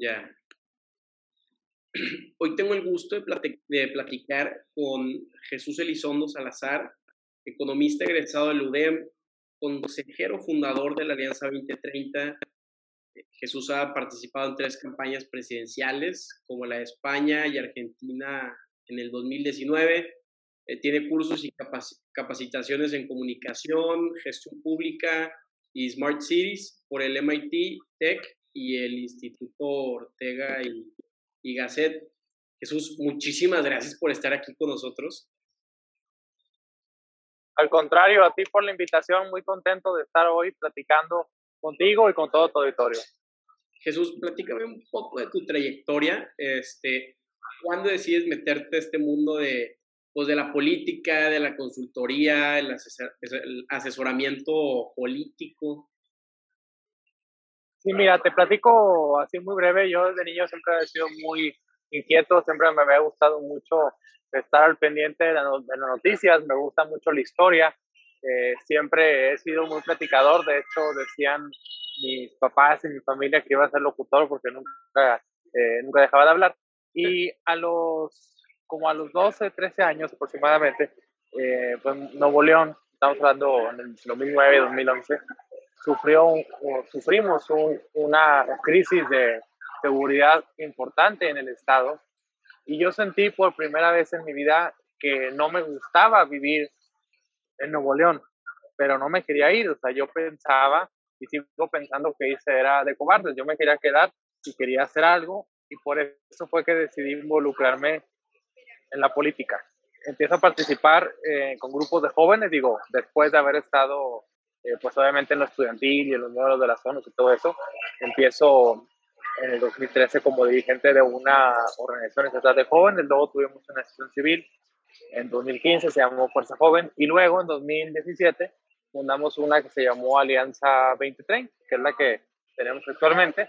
Ya. Hoy tengo el gusto de, platicar con Jesús Elizondo Salazar, economista egresado del UDEM, consejero fundador de la Alianza 2030. Jesús ha participado en tres campañas presidenciales, como la de España y Argentina en el 2019. Eh, tiene cursos y capacitaciones en comunicación, gestión pública y Smart Cities por el MIT Tech y el Instituto Ortega y y Gasset. Jesús, muchísimas gracias por estar aquí con nosotros. Al contrario, a ti por la invitación, muy contento de estar hoy platicando contigo y con todo tu auditorio. Jesús, platícame un poco de tu trayectoria. Este, ¿Cuándo decides meterte a este mundo de, pues, de la política, de la consultoría, el, el asesoramiento político? Sí, mira, te platico así muy breve. Yo desde niño siempre he sido muy inquieto, siempre me había gustado mucho estar al pendiente de, las noticias, me gusta mucho la historia. Eh, siempre he sido muy platicador, de hecho decían mis papás y mi familia que iba a ser locutor porque nunca, eh, nunca dejaba de hablar. Y a los, como a los 12, 13 años aproximadamente, eh, pues Nuevo León, estamos hablando en el 2009, 2011, sufrió, sufrimos una crisis de seguridad importante en el estado. Y yo sentí por primera vez en mi vida que no me gustaba vivir en Nuevo León, pero no me quería ir, o sea, yo pensaba y sigo pensando que hice era de cobardes, yo me quería quedar y quería hacer algo y por eso fue que decidí involucrarme en la política. Empiezo a participar eh, con grupos de jóvenes, digo, después de haber estado eh, pues obviamente en lo estudiantil y en los números de las zonas y todo eso. Empiezo en el 2013 como dirigente de una organización estatal de jóvenes, luego tuvimos una asociación civil, en 2015 se llamó Fuerza Joven y luego en 2017 fundamos una que se llamó Alianza 2030, que es la que tenemos actualmente,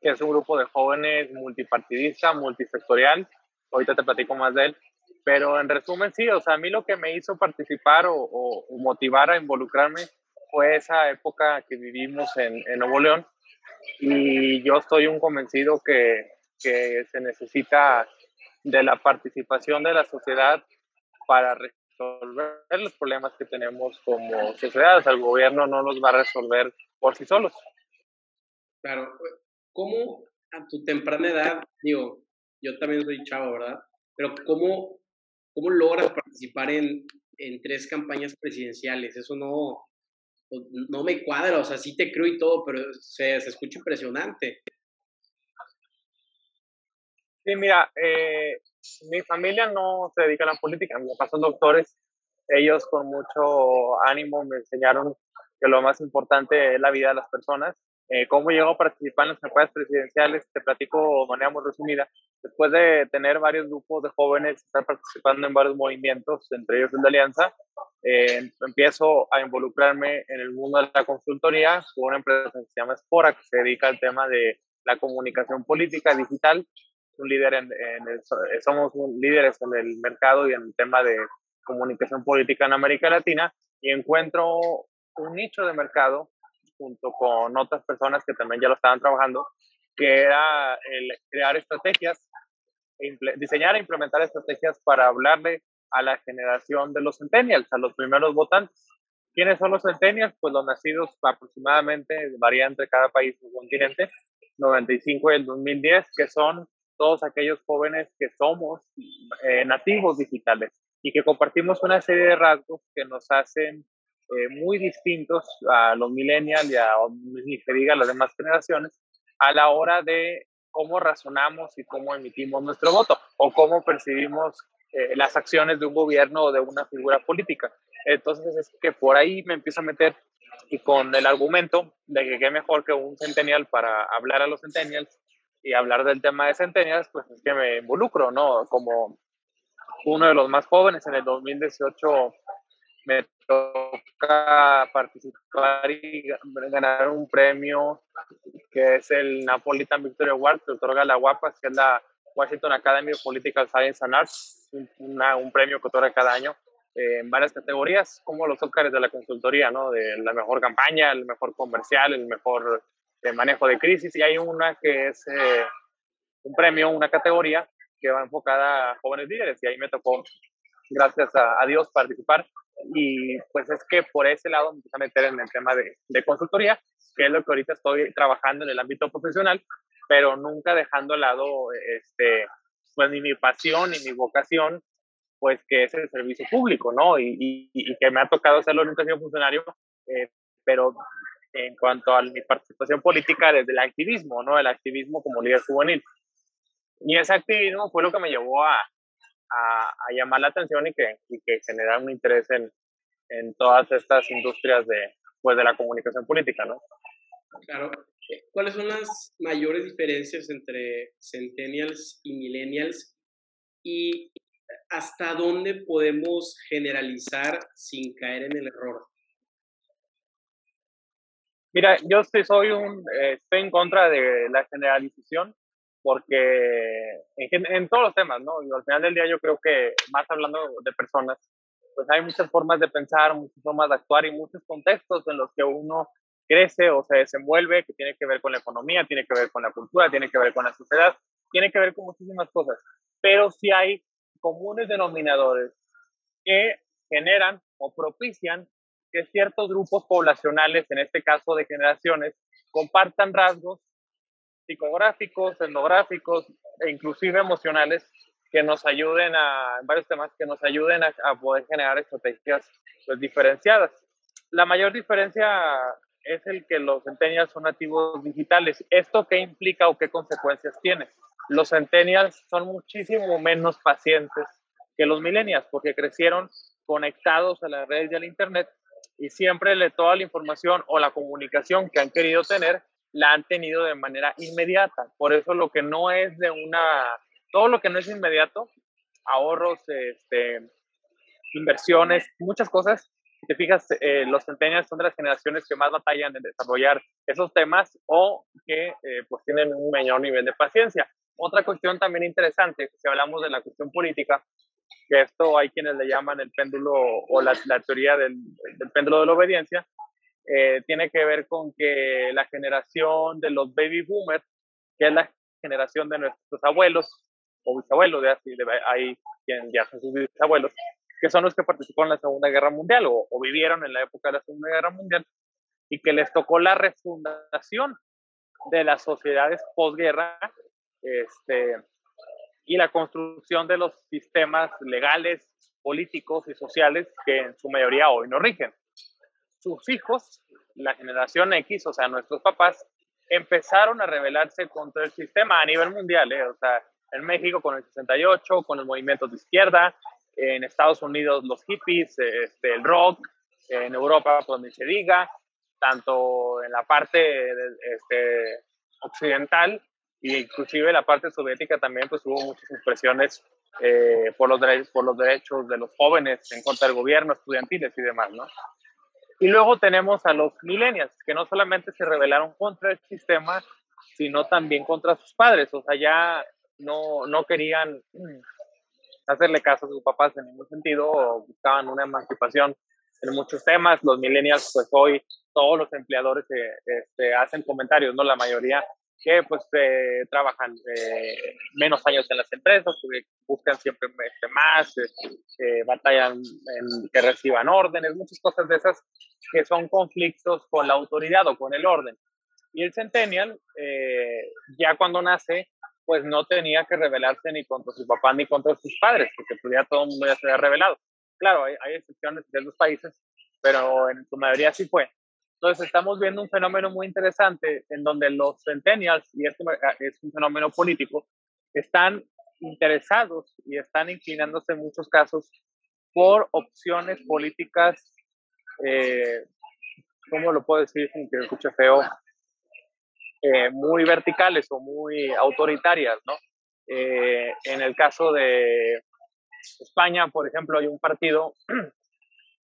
que es un grupo de jóvenes multipartidista, multisectorial, ahorita te platico más de él, pero en resumen, sí, o sea, a mí lo que me hizo participar o, motivar a involucrarme fue esa época que vivimos en, Nuevo León y yo estoy un convencido que, que se necesita de la participación de la sociedad para resolver los problemas que tenemos como sociedad. El gobierno no los va a resolver por sí solos. Claro. ¿Cómo a tu temprana edad, digo, yo también soy chavo, ¿verdad? Pero ¿cómo ¿Cómo logras participar en, en tres campañas presidenciales? Eso no, pues, no me cuadra, o sea, sí te creo y todo, pero se, se escucha impresionante. Sí, mira, eh, mi familia no se dedica a la política, mis papás son doctores, ellos con mucho ánimo me enseñaron que lo más importante es la vida de las personas. Eh, ¿Cómo llego a participar en las campañas presidenciales? Te platico de manera muy resumida después de tener varios grupos de jóvenes, estar participando en varios movimientos, entre ellos el de Alianza, eh, empiezo a involucrarme en el mundo de la consultoría con una empresa que se llama Spora, que se dedica al tema de la comunicación política digital. Un líder en, somos líderes en el mercado y en el tema de comunicación política en América Latina y encuentro un nicho de mercado junto con otras personas que también ya lo estaban trabajando, que era el crear estrategias diseñar e implementar estrategias para hablarle a la generación de los centennials, a los primeros votantes. ¿Quiénes son los centennials? Pues los nacidos aproximadamente, varía entre cada país o continente, 95 y el 2010, que son todos aquellos jóvenes que somos eh, nativos digitales y que compartimos una serie de rasgos que nos hacen eh, muy distintos a los millennials y a, ni se diga, las demás generaciones a la hora de cómo razonamos y cómo emitimos nuestro voto o cómo percibimos eh, las acciones de un gobierno o de una figura política. Entonces es que por ahí me empiezo a meter y con el argumento de que qué mejor que un centennial para hablar a los centennials y hablar del tema de centennials, pues es que me involucro, ¿no? Como uno de los más jóvenes en el 2018 me toca participar y ganar un premio que es el Napolitan Victory Award que otorga la que es la Washington Academy of Political Science and Arts, un premio que otorga cada año eh, en varias categorías, como los Óscares de la consultoría, ¿no? De la mejor campaña, el mejor comercial, el mejor de manejo de crisis y hay una que es eh, un premio, una categoría que va enfocada a jóvenes líderes y ahí me tocó, gracias a, Dios, participar y pues es que por ese lado me empecé a meter en el tema de, de consultoría, que es lo que ahorita estoy trabajando en el ámbito profesional, pero nunca dejando al lado este, pues ni mi pasión ni mi vocación, pues que es el servicio público, ¿no? Y, y, que me ha tocado hacerlo, nunca he sido funcionario, eh, pero en cuanto a mi participación política desde el activismo, ¿no? El activismo como líder juvenil. Y ese activismo fue lo que me llevó a, a, a llamar la atención y que, y que generar un interés en, en todas estas industrias de, pues, de la comunicación política, ¿no? Claro. ¿Cuáles son las mayores diferencias entre centennials y millennials? ¿Y hasta dónde podemos generalizar sin caer en el error? Mira, yo soy un, eh, estoy en contra de la generalización porque en, todos los temas, ¿no? Y al final del día yo creo que más hablando de personas, pues hay muchas formas de pensar, muchas formas de actuar y muchos contextos en los que uno crece o se desenvuelve, que tiene que ver con la economía, tiene que ver con la cultura, tiene que ver con la sociedad, tiene que ver con muchísimas cosas. Pero sí hay comunes denominadores que generan o propician que ciertos grupos poblacionales, en este caso de generaciones, compartan rasgos psicográficos, etnográficos e inclusive emocionales que nos ayuden a, en varios temas, que nos ayuden a, poder generar estrategias pues, diferenciadas. La mayor diferencia es el que los centennials son nativos digitales. ¿Esto qué implica o qué consecuencias tiene? Los centennials son muchísimo menos pacientes que los millennials porque crecieron conectados a las redes y al internet y siempre le, toda la información o la comunicación que han querido tener la han tenido de manera inmediata. Por eso lo que no es de una, todo lo que no es inmediato, ahorros, este, inversiones, muchas cosas, si te fijas, eh, los centennials son de las generaciones que más batallan en desarrollar esos temas o que eh, pues tienen un menor nivel de paciencia. Otra cuestión también interesante, si hablamos de la cuestión política, que esto hay quienes le llaman el péndulo o la, teoría del, péndulo de la obediencia, eh, tiene que ver con que la generación de los baby boomers, que es la generación de nuestros abuelos o bisabuelos, de así, de, hay quien ya sus bisabuelos, que son los que participaron en la Segunda Guerra Mundial o, o vivieron en la época de la Segunda Guerra Mundial y que les tocó la refundación de las sociedades posguerra este, y la construcción de los sistemas legales, políticos y sociales que en su mayoría hoy no rigen. Sus hijos, la generación X, o sea, nuestros papás, empezaron a rebelarse contra el sistema a nivel mundial, ¿eh? o sea, en México con el 68, con el movimiento de izquierda, en Estados Unidos los hippies, este, el rock, en Europa, pues ni se diga, tanto en la parte este, occidental y inclusive la parte soviética también pues hubo muchas expresiones eh, por, los por los derechos de los jóvenes en contra del gobierno, estudiantiles y demás, ¿no? Y luego tenemos a los millennials, que no solamente se rebelaron contra el sistema, sino también contra sus padres, o sea, ya no, no querían hacerle caso a sus papás en ningún sentido, o buscaban una emancipación en muchos temas. Los millennials, pues hoy todos los empleadores este, hacen comentarios, ¿no? La mayoría que pues eh, trabajan eh, menos años en las empresas, buscan siempre este, más, eh, batallan en que reciban órdenes, muchas cosas de esas que son conflictos con la autoridad o con el orden. Y el centennial, ya cuando nace, pues no tenía que rebelarse ni contra su papá ni contra sus padres, porque pues ya todo el mundo ya se había revelado. Claro, hay, hay excepciones de los países, pero en su mayoría sí fue. Entonces estamos viendo un fenómeno muy interesante en donde los centennials, y esto es un fenómeno político, están interesados y están inclinándose en muchos casos por opciones políticas, eh, ¿cómo lo puedo decir sin que escuche feo? Eh, muy verticales o muy autoritarias, ¿no? Eh, en el caso de España, por ejemplo, hay un partido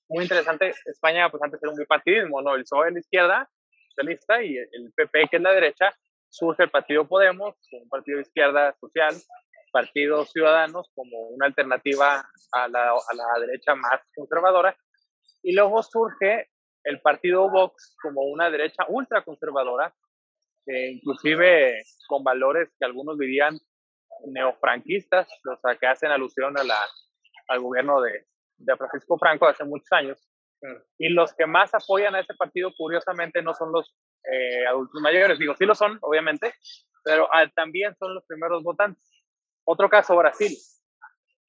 muy interesante. España, pues antes era un bipartidismo, ¿no? El PSOE la izquierda, socialista, y el PP, que es la derecha, surge el Partido Podemos, un partido de izquierda social, Partidos Ciudadanos, como una alternativa a la, a la derecha más conservadora, y luego surge el Partido Vox como una derecha ultraconservadora, eh, inclusive con valores que algunos dirían neofranquistas, o sea, que hacen alusión a la, al gobierno de, de Francisco Franco hace muchos años. Y los que más apoyan a ese partido, curiosamente, no son los eh, adultos mayores. Digo, sí lo son, obviamente, pero ah, también son los primeros votantes. Otro caso, Brasil.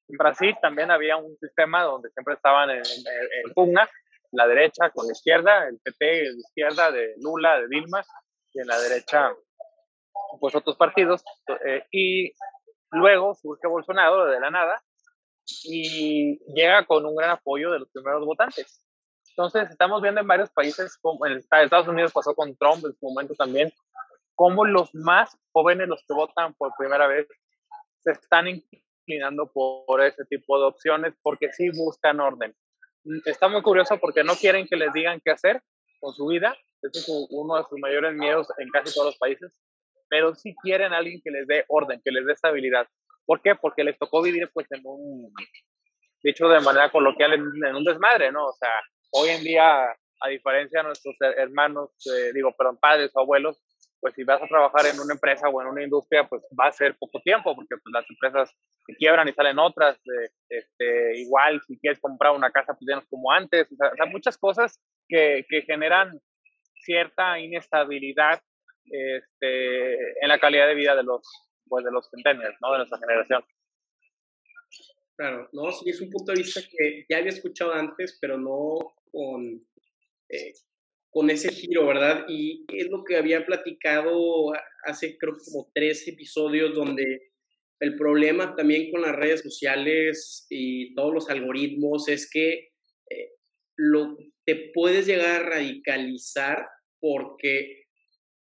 En Brasil también había un sistema donde siempre estaban en, pugna, la derecha con la izquierda, el PP de izquierda de Lula, de Dilma, y en la derecha, pues otros partidos. Eh, y luego surge Bolsonaro de la nada y llega con un gran apoyo de los primeros votantes. Entonces, estamos viendo en varios países, como en Estados Unidos pasó con Trump en su momento también, cómo los más jóvenes, los que votan por primera vez, se están inclinando por ese tipo de opciones porque sí buscan orden. Está muy curioso porque no quieren que les digan qué hacer con su vida. Ese es uno de sus mayores miedos en casi todos los países. Pero sí quieren a alguien que les dé orden, que les dé estabilidad. ¿Por qué? Porque les tocó vivir pues en un, dicho de manera coloquial, en, un desmadre, ¿no? O sea, hoy en día, a diferencia de nuestros hermanos, eh, digo, perdón, padres o abuelos, pues si vas a trabajar en una empresa o en una industria, pues va a ser poco tiempo, porque pues, las empresas se quiebran y salen otras. este, igual, si quieres comprar una casa, pues ya no es como antes. O sea, muchas cosas que, que, generan cierta inestabilidad este, en la calidad de vida de los, pues, de los centennials, ¿no? De nuestra generación. Claro, no, sí, es un punto de vista que ya había escuchado antes, pero no con, eh, con ese giro, ¿verdad? Y es lo que había platicado hace creo como tres episodios donde el problema también con las redes sociales y todos los algoritmos es que eh, lo, te puedes llegar a radicalizar porque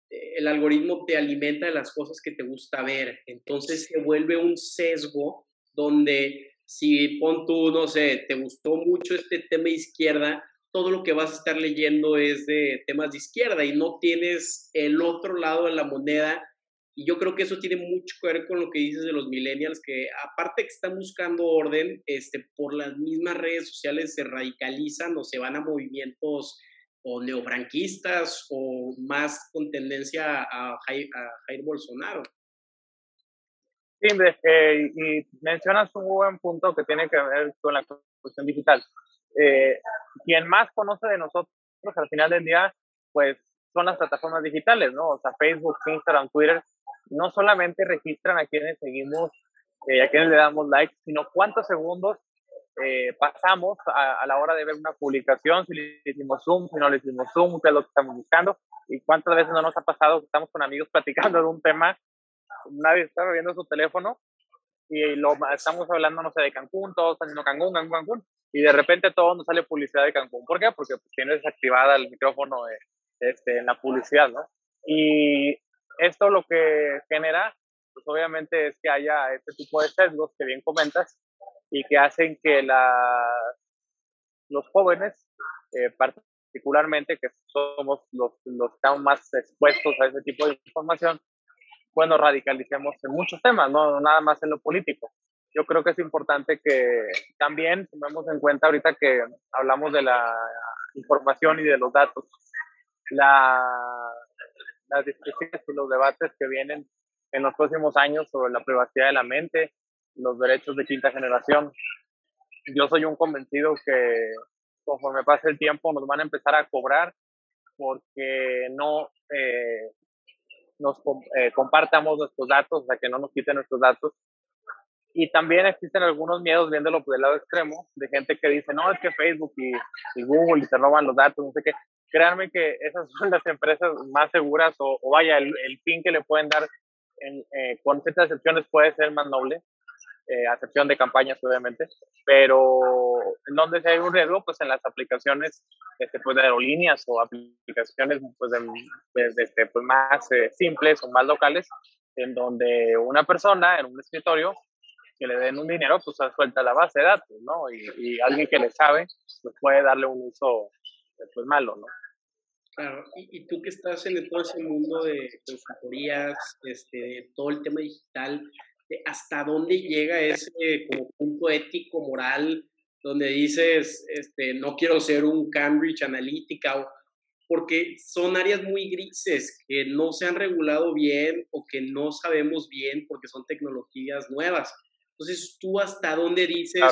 el algoritmo te alimenta de las cosas que te gusta ver. Entonces se vuelve un sesgo donde si pon tú, no sé, te gustó mucho este tema de izquierda, todo lo que vas a estar leyendo es de temas de izquierda y no tienes el otro lado de la moneda. Y yo creo que eso tiene mucho que ver con lo que dices de los millennials, que aparte que están buscando orden, este, por las mismas redes sociales se radicalizan o se van a movimientos o neofranquistas o más con tendencia a Jair, Bolsonaro. Eh, y mencionas un buen punto que tiene que ver con la cuestión digital. Eh, quien más conoce de nosotros al final del día, pues son las plataformas digitales, ¿no? O sea, Facebook, Instagram, Twitter, no solamente registran a quienes seguimos, eh, a quienes le damos like, sino cuántos segundos eh, pasamos a, la hora de ver una publicación, si le hicimos zoom, si no le hicimos zoom, qué es lo que estamos buscando, y cuántas veces no nos ha pasado que estamos con amigos platicando de un tema, nadie está viendo su teléfono y lo estamos hablando, no sé, de Cancún, todos están diciendo Cancún, Cancún, Cancún, y de repente todo nos sale publicidad de Cancún. ¿Por qué? Porque pues, tiene desactivada el micrófono este, en la publicidad, ¿no? Y esto lo que genera, pues obviamente es que haya este tipo de sesgos que bien comentas, y que hacen que la, los jóvenes, eh, particularmente que somos los, los que estamos más expuestos a ese tipo de información, bueno, radicalicemos en muchos temas, no nada más en lo político. Yo creo que es importante que también tomemos en cuenta ahorita que hablamos de la información y de los datos, la, las discusiones y los debates que vienen en los próximos años sobre la privacidad de la mente, los derechos de quinta generación. Yo soy un convencido que conforme pase el tiempo nos van a empezar a cobrar porque no eh, nos eh, compartamos nuestros datos, o sea, que no nos quiten nuestros datos. Y también existen algunos miedos viéndolo por el lado extremo, de gente que dice, no, es que Facebook y, Google y se roban los datos, no sé qué. Créanme que esas son las empresas más seguras o, vaya, el, el, fin que le pueden dar en, eh, con ciertas excepciones puede ser más noble eh, acepción de campañas obviamente, pero en donde se hay un riesgo, pues en las aplicaciones este, pues, de aerolíneas o aplicaciones pues, de, este, pues, más eh, simples o más locales, en donde una persona en un escritorio que le den un dinero, pues suelta la base de datos, ¿no? Y, alguien que le sabe, pues puede darle un uso pues malo, ¿no? Claro, y, tú que estás en todo ese mundo de consultorías, este, todo el tema digital, hasta dónde llega ese como punto ético, moral, donde dices, este, no quiero ser un Cambridge Analytica, porque son áreas muy grises que no se han regulado bien o que no sabemos bien porque son tecnologías nuevas. Entonces, ¿tú hasta dónde dices,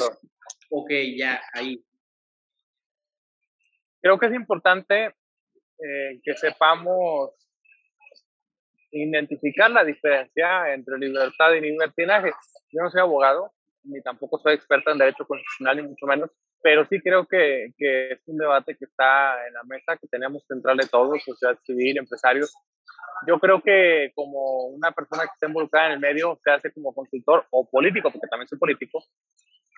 ok, ya, ahí? Creo que es importante eh, que sepamos identificar la diferencia entre libertad y libertinaje. Yo no soy abogado, ni tampoco soy experta en derecho constitucional, ni mucho menos, pero sí creo que, que, es un debate que está en la mesa, que tenemos que entrarle todos, sociedad civil, empresarios. Yo creo que como una persona que está involucrada en el medio, se hace como consultor o político, porque también soy político,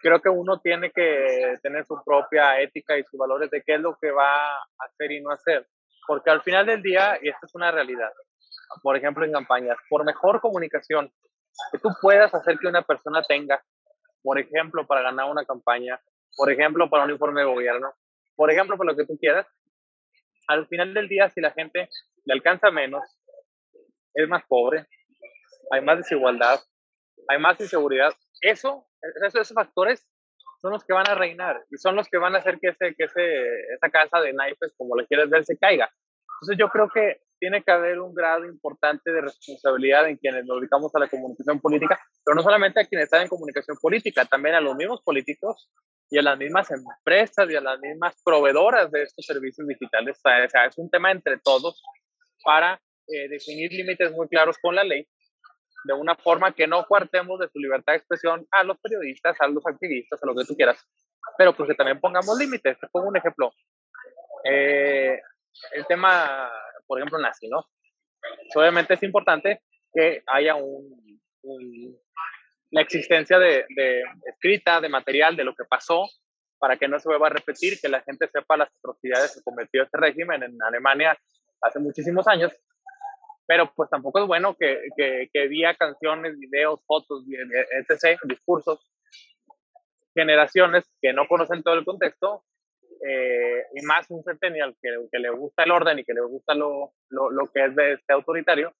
creo que uno tiene que tener su propia ética y sus valores de qué es lo que va a hacer y no hacer. Porque al final del día, y esto es una realidad, por ejemplo en campañas, por mejor comunicación que tú puedas hacer que una persona tenga, por ejemplo, para ganar una campaña, por ejemplo, para un informe de gobierno, por ejemplo, para lo que tú quieras, al final del día, si la gente le alcanza menos, es más pobre, hay más desigualdad, hay más inseguridad, eso, esos, factores son los que van a reinar y son los que van a hacer que, ese, que ese, esa casa de naipes, como le quieres ver, se caiga. Entonces yo creo que tiene que haber un grado importante de responsabilidad en quienes nos dedicamos a la comunicación política, pero no solamente a quienes están en comunicación política, también a los mismos políticos y a las mismas empresas y a las mismas proveedoras de estos servicios digitales. O sea, es un tema entre todos para eh, definir límites muy claros con la ley, de una forma que no cuartemos de su libertad de expresión a los periodistas, a los activistas, a lo que tú quieras, pero pues que también pongamos límites. Te pongo un ejemplo. Eh, el tema por ejemplo, nazi, ¿no? Obviamente es importante que haya un, la existencia de, escrita, de material, de lo que pasó, para que no se vuelva a repetir, que la gente sepa las atrocidades que cometió este régimen en Alemania hace muchísimos años, pero pues tampoco es bueno que, que, que vía canciones, videos, fotos, etc., discursos, generaciones que no conocen todo el contexto, eh, y más un centennial que, que, le gusta el orden y que le gusta lo, lo, lo, que es de este autoritario,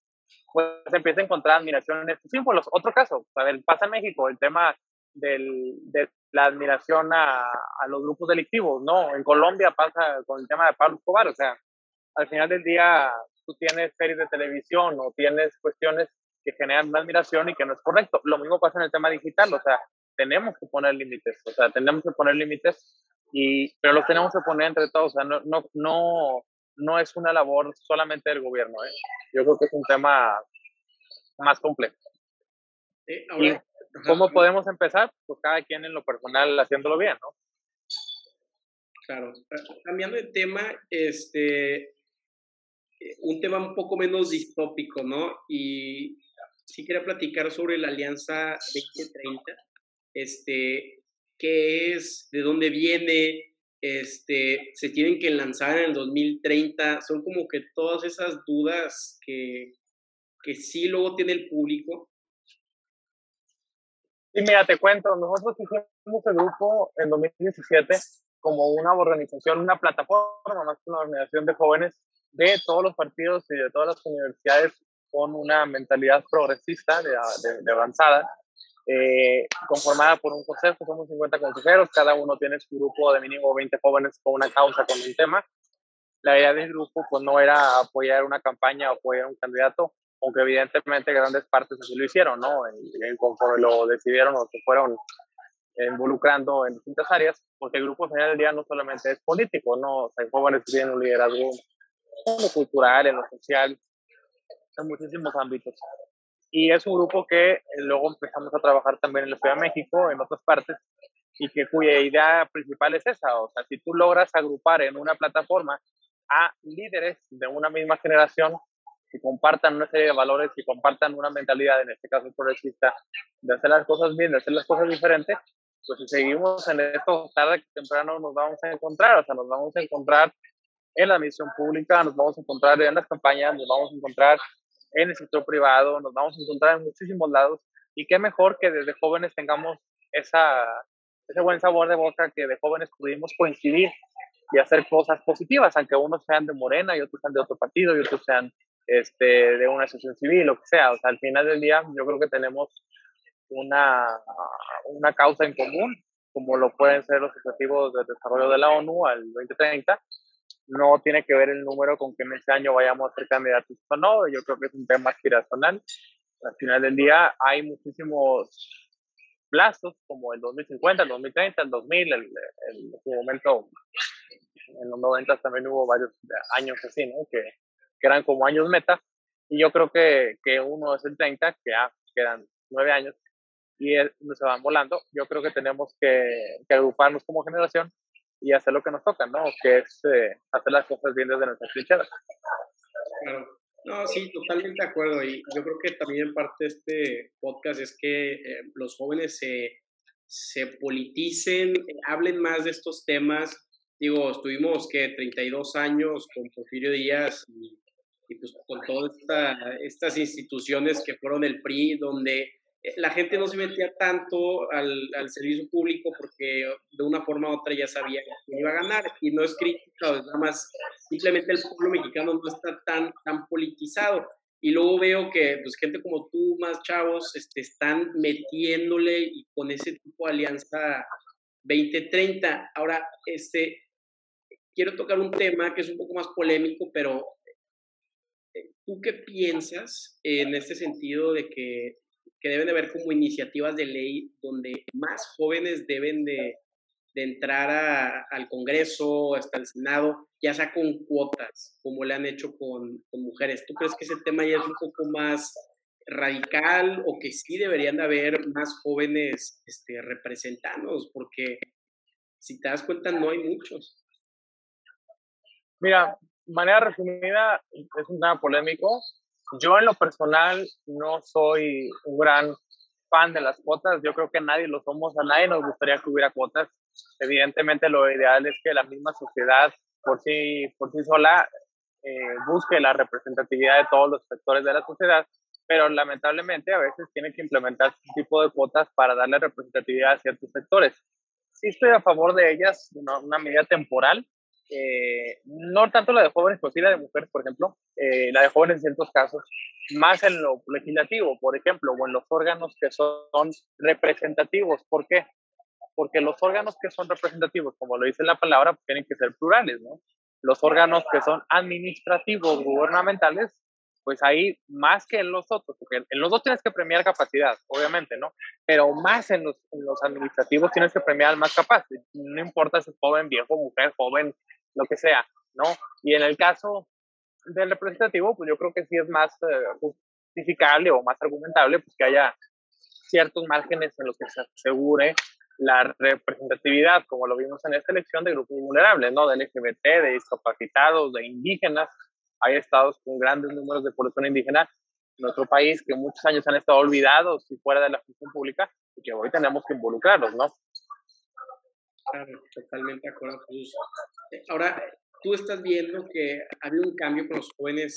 pues empieza a encontrar admiración en estos símbolos. Otro caso, a ver, pasa en México el tema del, de la admiración a, a, los grupos delictivos, ¿no? En Colombia pasa con el tema de Pablo Escobar, o sea, al final del día tú tienes series de televisión o tienes cuestiones que generan una admiración y que no es correcto. Lo mismo pasa en el tema digital, o sea, tenemos que poner límites, o sea, tenemos que poner límites y, pero los tenemos que poner entre todos, o sea, no, no, no, no es una labor solamente del gobierno, ¿eh? yo creo que es un tema más complejo. Eh, ¿Cómo podemos empezar? Pues cada quien en lo personal haciéndolo bien, ¿no? Claro. Cambiando de tema, este, eh, un tema un poco menos distópico, ¿no? Y sí quería platicar sobre la Alianza 2030. Este, qué es, de dónde viene, este, se tienen que lanzar en el 2030, son como que todas esas dudas que, que sí luego tiene el público. Sí, mira, te cuento, nosotros hicimos el grupo en 2017 como una organización, una plataforma, más una organización de jóvenes de todos los partidos y de todas las universidades con una mentalidad progresista de, de avanzada eh, conformada por un consejo, somos 50 consejeros, cada uno tiene su grupo de mínimo 20 jóvenes con una causa, con un tema. La idea del grupo pues no era apoyar una campaña o apoyar un candidato, aunque evidentemente grandes partes así lo hicieron, ¿no? En, conforme lo decidieron o se fueron involucrando en distintas áreas, porque el grupo al final del día no solamente es político, ¿no? hay jóvenes que tienen un liderazgo en lo cultural, en lo social, en muchísimos ámbitos. Y es un grupo que eh, luego empezamos a trabajar también en la Ciudad de México, en otras partes, y que cuya idea principal es esa. O sea, si tú logras agrupar en una plataforma a líderes de una misma generación que compartan una serie de valores, que compartan una mentalidad, en este caso progresista, de hacer las cosas bien, de hacer las cosas diferentes, pues si seguimos en esto, tarde que temprano nos vamos a encontrar, o sea, nos vamos a encontrar en la misión pública, nos vamos a encontrar en las campañas, nos vamos a encontrar en el sector privado, nos vamos a encontrar en muchísimos lados y qué mejor que desde jóvenes tengamos esa, ese buen sabor de boca que de jóvenes pudimos coincidir y hacer cosas positivas, aunque unos sean de Morena y otros sean de otro partido y otros sean este, de una asociación civil, lo que sea. O sea, al final del día yo creo que tenemos una, una causa en común, como lo pueden ser los objetivos de desarrollo de la ONU al 2030, no tiene que ver el número con que en ese año vayamos a ser candidatos o no, yo creo que es un tema aspiracional. Al final del día hay muchísimos plazos como el 2050, el 2030, el 2000, el, en su momento en los 90 también hubo varios años así, ¿no? Que, que eran como años meta. Y yo creo que, que uno es el 30, que ya quedan nueve años y se van volando. Yo creo que tenemos que, que agruparnos como generación y hacer lo que nos toca, ¿no? Que es eh, hacer las cosas bien desde nuestras trincheras. Claro. No, sí, totalmente de acuerdo. Y yo creo que también parte de este podcast es que eh, los jóvenes se, politicen, hablen más de estos temas. Digo, estuvimos que 32 años con Porfirio Díaz y, y pues con todas estas instituciones que fueron el PRI, donde la gente no se metía tanto al, al, servicio público porque de una forma u otra ya sabía que iba a ganar y no es crítica, es nada más simplemente el pueblo mexicano no está tan, tan politizado. Y luego veo que pues, gente como tú, más chavos, este, están metiéndole y con ese tipo de alianza 2030. Ahora, este, quiero tocar un tema que es un poco más polémico, pero eh, ¿tú qué piensas en este sentido de que que deben de haber como iniciativas de ley donde más jóvenes deben de, de entrar al Congreso, hasta el Senado, ya sea con cuotas, como le han hecho con, con, mujeres. ¿Tú crees que ese tema ya es un poco más radical o que sí deberían de haber más jóvenes este, representados? Porque si te das cuenta, no hay muchos. Mira, manera resumida, es un tema polémico, yo en lo personal no soy un gran fan de las cuotas, yo creo que nadie lo somos, a nadie nos gustaría que hubiera cuotas. Evidentemente lo ideal es que la misma sociedad por sí, por sí sola eh, busque la representatividad de todos los sectores de la sociedad, pero lamentablemente a veces tiene que implementar este tipo de cuotas para darle representatividad a ciertos sectores. Sí estoy a favor de ellas, una, una medida temporal, eh, no tanto la de jóvenes, pero sí la de mujeres, por ejemplo, eh, la de jóvenes en ciertos casos, más en lo legislativo, por ejemplo, o en los órganos que son representativos. ¿Por qué? Porque los órganos que son representativos, como lo dice la palabra, pues tienen que ser plurales, ¿no? Los órganos que son administrativos, gubernamentales, pues ahí más que en los otros, porque en los dos tienes que premiar capacidad, obviamente, ¿no? Pero más en los, en los administrativos tienes que premiar al más capaz, no importa si es joven, viejo, mujer, joven, lo que sea, ¿no? Y en el caso del representativo, pues yo creo que sí es más eh, justificable o más argumentable, pues que haya ciertos márgenes en los que se asegure la representatividad, como lo vimos en esta elección de grupos vulnerables, ¿no? De LGBT, de discapacitados, de indígenas. Hay estados con grandes números de población indígena en nuestro país que muchos años han estado olvidados y fuera de la función pública y que hoy tenemos que involucrarlos, ¿no? Claro, totalmente de acuerdo, eh, Ahora, tú estás viendo que ha habido un cambio con los jóvenes,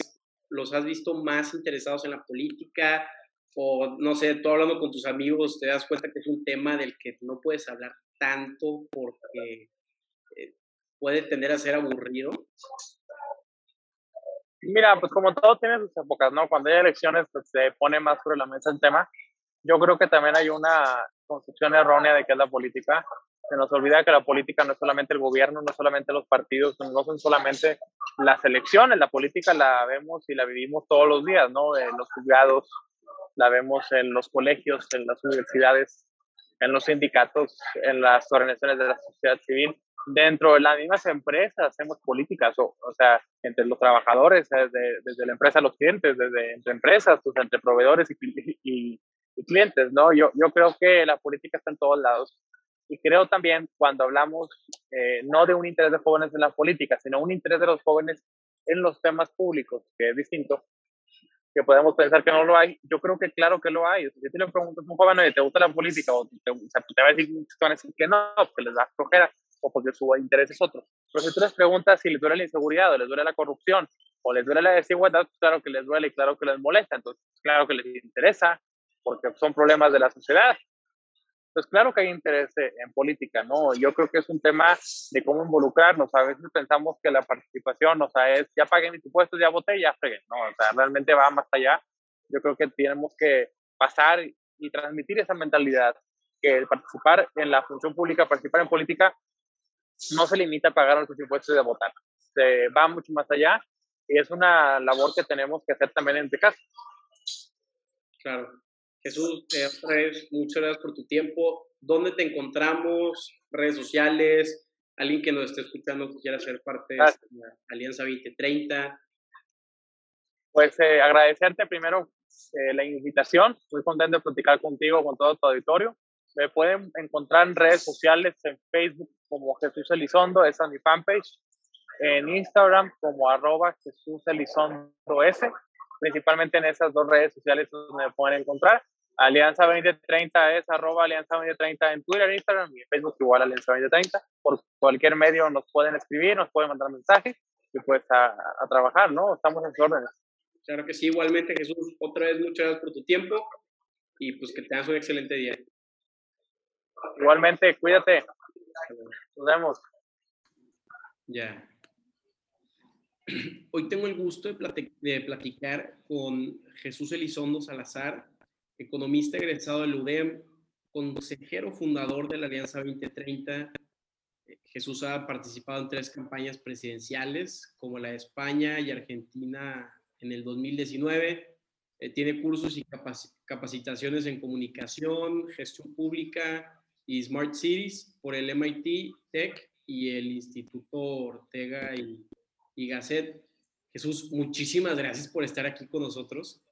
los has visto más interesados en la política, o no sé, tú hablando con tus amigos, te das cuenta que es un tema del que no puedes hablar tanto porque eh, puede tender a ser aburrido. Mira, pues como todo tiene sus épocas, ¿no? Cuando hay elecciones, pues se pone más sobre la mesa el tema. Yo creo que también hay una concepción errónea de qué es la política se nos olvida que la política no es solamente el gobierno, no es solamente los partidos, no son solamente las elecciones, la política la vemos y la vivimos todos los días, ¿no? En los juzgados, la vemos en los colegios, en las universidades, en los sindicatos, en las organizaciones de la sociedad civil. Dentro de las mismas empresas hacemos políticas, o, o sea, entre los trabajadores, desde, desde la empresa a los clientes, desde entre empresas, pues entre proveedores y, y, y clientes, ¿no? Yo, yo creo que la política está en todos lados y creo también cuando hablamos eh, no de un interés de jóvenes en la política, sino un interés de los jóvenes en los temas públicos, que es distinto, que podemos pensar que no lo hay, yo creo que claro que lo hay. si tú le preguntas a un joven, ¿te gusta la política? O te, va a decir, que no, porque les da flojera o porque su interés es otro. Pero si tú les preguntas si les duele la inseguridad o les duele la corrupción o les duele la desigualdad, pues claro que les duele y claro que les molesta. Entonces, claro que les interesa porque son problemas de la sociedad pues claro que hay interés eh, en política, ¿no? Yo creo que es un tema de cómo involucrarnos. A veces pensamos que la participación, o sea, es ya paguen mis impuestos, ya voté, ya freguen, ¿no? O sea, realmente va más allá. Yo creo que tenemos que pasar y transmitir esa mentalidad, que participar en la función pública, participar en política, no se limita a pagar nuestros impuestos y a votar. se va mucho más allá y es una labor que tenemos que hacer también en este caso. Claro. Jesús, otra vez, muchas gracias por tu tiempo. ¿Dónde te encontramos? Redes sociales, alguien que nos esté escuchando que quiera ser parte de la Alianza 2030. Pues eh, agradecerte primero eh, la invitación. Muy contento de platicar contigo, con todo tu auditorio. Me pueden encontrar en redes sociales, en Facebook como Jesús Elizondo, esa es mi fanpage. En Instagram como arroba Jesús Elizondo S. Principalmente en esas dos redes sociales donde me pueden encontrar. Alianza 2030 es arroba Alianza 2030 en Twitter, Instagram y en Facebook igual Alianza 2030. Por cualquier medio nos pueden escribir, nos pueden mandar mensajes y pues a, a trabajar, ¿no? Estamos en sus órdenes. Claro que sí, igualmente Jesús, otra vez muchas gracias por tu tiempo y pues que tengas un excelente día. Igualmente, cuídate. Nos vemos. Ya. Hoy tengo el gusto de, platicar con Jesús Elizondo Salazar, economista egresado del UDEM, consejero fundador de la Alianza 2030. Jesús ha participado en tres campañas presidenciales, como la de España y Argentina en el 2019. Eh, tiene cursos y capacitaciones en comunicación, gestión pública, y Smart Cities por el MIT Tech y el Instituto Ortega y, y Gasset. Jesús, muchísimas gracias por estar aquí con nosotros.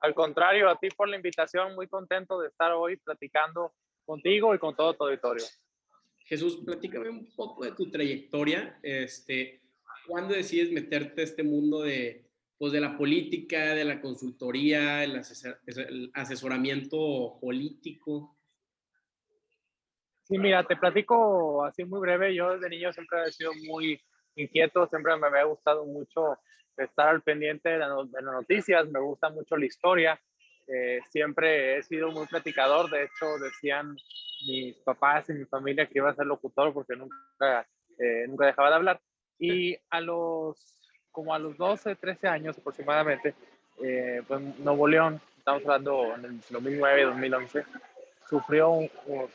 Al contrario, a ti por la invitación, muy contento de estar hoy platicando contigo y con todo tu auditorio. Jesús, platícame un poco de tu trayectoria. Este, ¿Cuándo decides meterte a este mundo de, pues de la política, de la consultoría, el, asesoramiento político? Sí, mira, te platico así muy breve. Yo desde niño siempre he sido muy inquieto, siempre me había gustado mucho estar al pendiente de, las noticias, me gusta mucho la historia. Eh, siempre he sido muy platicador, de hecho decían mis papás y mi familia que iba a ser locutor porque nunca, eh, nunca dejaba de hablar. Y a los como a los 12, 13 años aproximadamente, eh, pues Nuevo León, estamos hablando en el 2009, 2011, sufrió,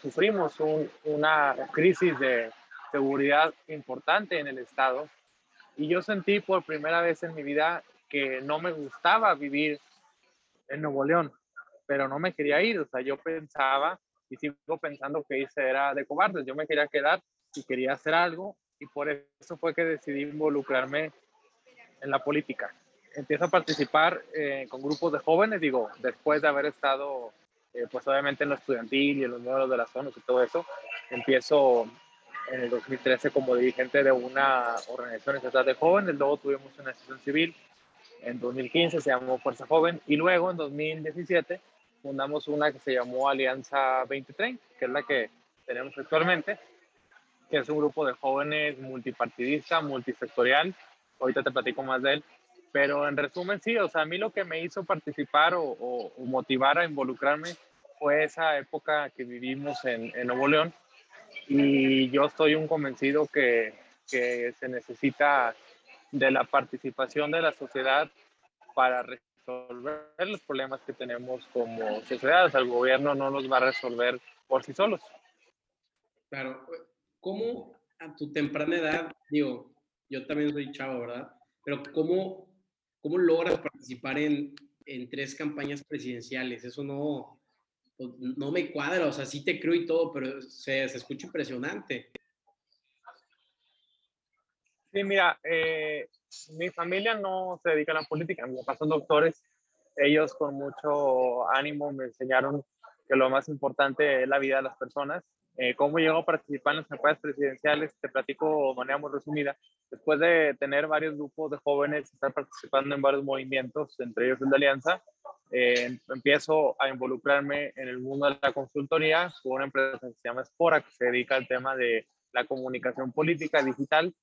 sufrimos una crisis de seguridad importante en el estado. Y yo sentí por primera vez en mi vida que no me gustaba vivir en Nuevo León, pero no me quería ir, o sea, yo pensaba y sigo pensando que hice era de cobardes, yo me quería quedar y quería hacer algo y por eso fue que decidí involucrarme en la política. Empiezo a participar eh, con grupos de jóvenes, digo, después de haber estado, eh, pues obviamente en lo estudiantil y en los números de las zonas y todo eso, empiezo en el 2013 como dirigente de una organización estatal de jóvenes, luego tuvimos una asociación civil, en 2015 se llamó Fuerza Joven. Y luego en 2017 fundamos una que se llamó Alianza 2030, que es la que tenemos actualmente, que es un grupo de jóvenes multipartidista, multisectorial, ahorita te platico más de él. Pero en resumen, sí, o sea, a mí lo que me hizo participar o, motivar a involucrarme fue esa época que vivimos en, en, Nuevo León. Y yo estoy un convencido que, que se necesita de la participación de la sociedad para resolver los problemas que tenemos como sociedad. O el gobierno no los va a resolver por sí solos. Claro. ¿Cómo a tu temprana edad, digo, yo también soy chavo, ¿verdad? Pero ¿cómo, cómo logras participar en, en tres campañas presidenciales? Eso no, no me cuadra, o sea, sí te creo y todo, pero se, se escucha impresionante. Sí, mira, eh, mi familia no se dedica a la política, mis papás son doctores, ellos con mucho ánimo me enseñaron que lo más importante es la vida de las personas eh, cómo llegó a participar en las campañas presidenciales, te platico de manera muy resumida. Después de tener varios grupos de jóvenes, estar participando en varios movimientos, entre ellos el de Alianza, eh, empiezo a involucrarme en el mundo de la consultoría con una empresa que se llama Spora, que se dedica al tema de la comunicación política digital.